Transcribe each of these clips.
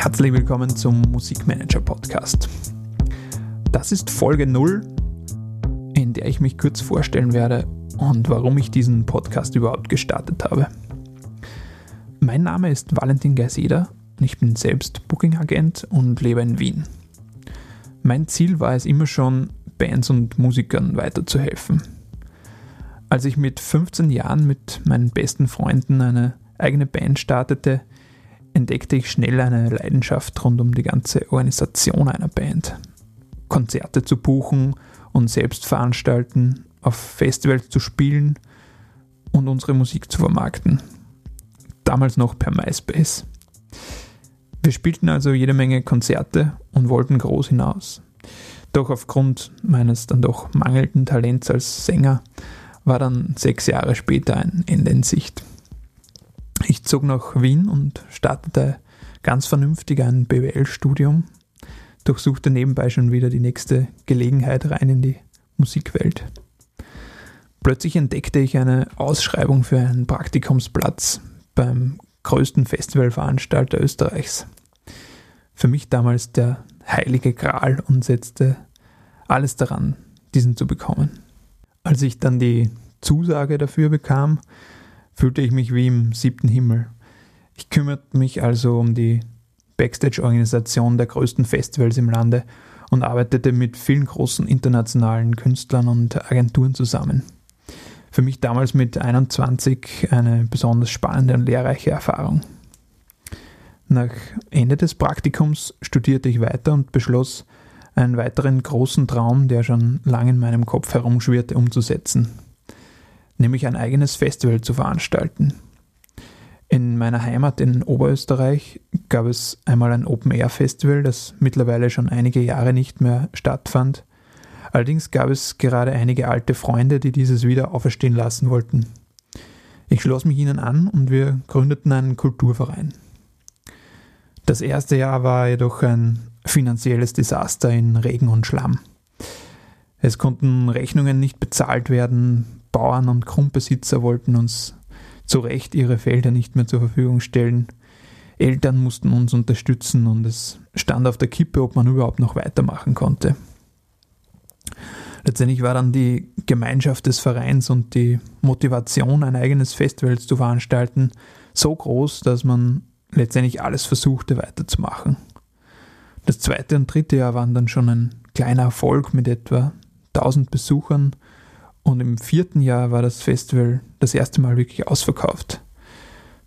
Herzlich willkommen zum Musikmanager Podcast. Das ist Folge 0, in der ich mich kurz vorstellen werde und warum ich diesen Podcast überhaupt gestartet habe. Mein Name ist Valentin Geiseder und ich bin selbst Booking-Agent und lebe in Wien. Mein Ziel war es immer schon, Bands und Musikern weiterzuhelfen. Als ich mit 15 Jahren mit meinen besten Freunden eine eigene Band startete, entdeckte ich schnell eine Leidenschaft rund um die ganze Organisation einer Band. Konzerte zu buchen und selbst veranstalten, auf Festivals zu spielen und unsere Musik zu vermarkten. Damals noch per MySpace. Wir spielten also jede Menge Konzerte und wollten groß hinaus. Doch aufgrund meines dann doch mangelnden Talents als Sänger war dann sechs Jahre später ein Ende in Sicht. Ich zog nach Wien und startete ganz vernünftig ein BWL-Studium, durchsuchte nebenbei schon wieder die nächste Gelegenheit rein in die Musikwelt. Plötzlich entdeckte ich eine Ausschreibung für einen Praktikumsplatz beim größten Festivalveranstalter Österreichs. Für mich damals der heilige Gral und setzte alles daran, diesen zu bekommen. Als ich dann die Zusage dafür bekam, fühlte ich mich wie im siebten Himmel. Ich kümmerte mich also um die Backstage-Organisation der größten Festivals im Lande und arbeitete mit vielen großen internationalen Künstlern und Agenturen zusammen. Für mich damals mit 21 eine besonders spannende und lehrreiche Erfahrung. Nach Ende des Praktikums studierte ich weiter und beschloss, einen weiteren großen Traum, der schon lange in meinem Kopf herumschwirrte, umzusetzen nämlich ein eigenes Festival zu veranstalten. In meiner Heimat in Oberösterreich gab es einmal ein Open-Air-Festival, das mittlerweile schon einige Jahre nicht mehr stattfand. Allerdings gab es gerade einige alte Freunde, die dieses wieder auferstehen lassen wollten. Ich schloss mich ihnen an und wir gründeten einen Kulturverein. Das erste Jahr war jedoch ein finanzielles Desaster in Regen und Schlamm. Es konnten Rechnungen nicht bezahlt werden, Bauern und Grundbesitzer wollten uns zu Recht ihre Felder nicht mehr zur Verfügung stellen. Eltern mussten uns unterstützen und es stand auf der Kippe, ob man überhaupt noch weitermachen konnte. Letztendlich war dann die Gemeinschaft des Vereins und die Motivation, ein eigenes Festival zu veranstalten, so groß, dass man letztendlich alles versuchte weiterzumachen. Das zweite und dritte Jahr waren dann schon ein kleiner Erfolg mit etwa 1000 Besuchern und im vierten Jahr war das Festival das erste Mal wirklich ausverkauft.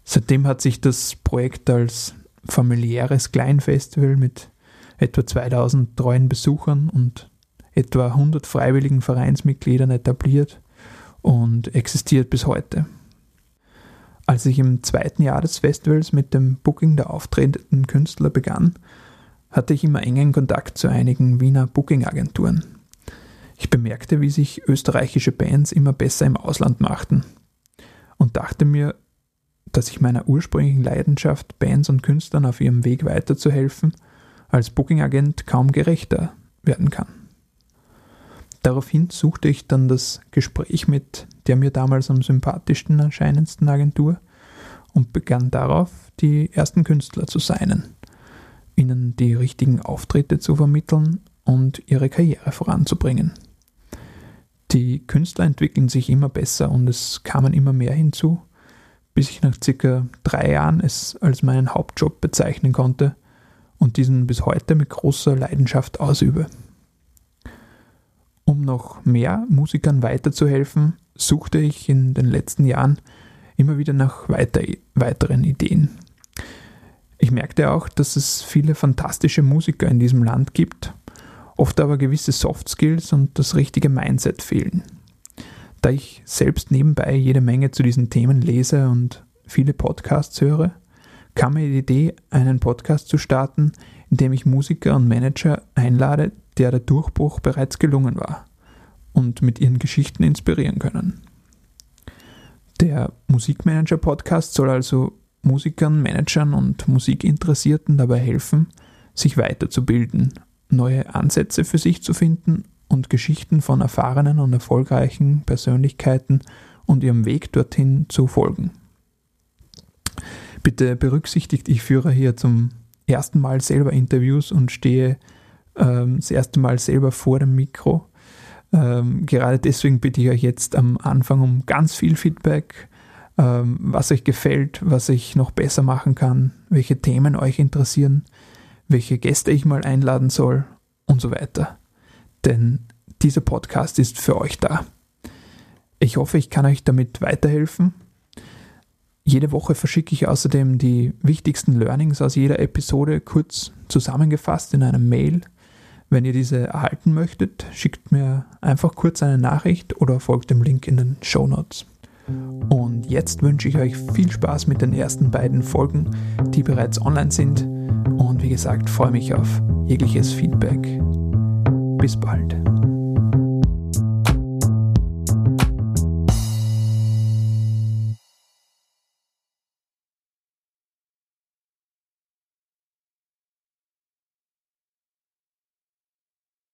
Seitdem hat sich das Projekt als familiäres Kleinfestival mit etwa 2000 treuen Besuchern und etwa 100 freiwilligen Vereinsmitgliedern etabliert und existiert bis heute. Als ich im zweiten Jahr des Festivals mit dem Booking der auftretenden Künstler begann, hatte ich immer engen Kontakt zu einigen Wiener Booking-Agenturen. Ich bemerkte, wie sich österreichische Bands immer besser im Ausland machten und dachte mir, dass ich meiner ursprünglichen Leidenschaft, Bands und Künstlern auf ihrem Weg weiterzuhelfen, als Bookingagent kaum gerechter werden kann. Daraufhin suchte ich dann das Gespräch mit der mir damals am sympathischsten erscheinendsten Agentur und begann darauf, die ersten Künstler zu seinen, ihnen die richtigen Auftritte zu vermitteln und ihre Karriere voranzubringen. Die Künstler entwickeln sich immer besser und es kamen immer mehr hinzu, bis ich nach circa drei Jahren es als meinen Hauptjob bezeichnen konnte und diesen bis heute mit großer Leidenschaft ausübe. Um noch mehr Musikern weiterzuhelfen, suchte ich in den letzten Jahren immer wieder nach weiter, weiteren Ideen. Ich merkte auch, dass es viele fantastische Musiker in diesem Land gibt oft aber gewisse Soft Skills und das richtige Mindset fehlen. Da ich selbst nebenbei jede Menge zu diesen Themen lese und viele Podcasts höre, kam mir die Idee, einen Podcast zu starten, in dem ich Musiker und Manager einlade, der der Durchbruch bereits gelungen war und mit ihren Geschichten inspirieren können. Der Musikmanager-Podcast soll also Musikern, Managern und Musikinteressierten dabei helfen, sich weiterzubilden neue Ansätze für sich zu finden und Geschichten von erfahrenen und erfolgreichen Persönlichkeiten und ihrem Weg dorthin zu folgen. Bitte berücksichtigt, ich führe hier zum ersten Mal selber Interviews und stehe ähm, das erste Mal selber vor dem Mikro. Ähm, gerade deswegen bitte ich euch jetzt am Anfang um ganz viel Feedback, ähm, was euch gefällt, was ich noch besser machen kann, welche Themen euch interessieren, welche Gäste ich mal einladen soll und so weiter. Denn dieser Podcast ist für euch da. Ich hoffe, ich kann euch damit weiterhelfen. Jede Woche verschicke ich außerdem die wichtigsten Learnings aus jeder Episode kurz zusammengefasst in einem Mail. Wenn ihr diese erhalten möchtet, schickt mir einfach kurz eine Nachricht oder folgt dem Link in den Show Notes. Und jetzt wünsche ich euch viel Spaß mit den ersten beiden Folgen, die bereits online sind. Wie gesagt, freue mich auf jegliches Feedback. Bis bald.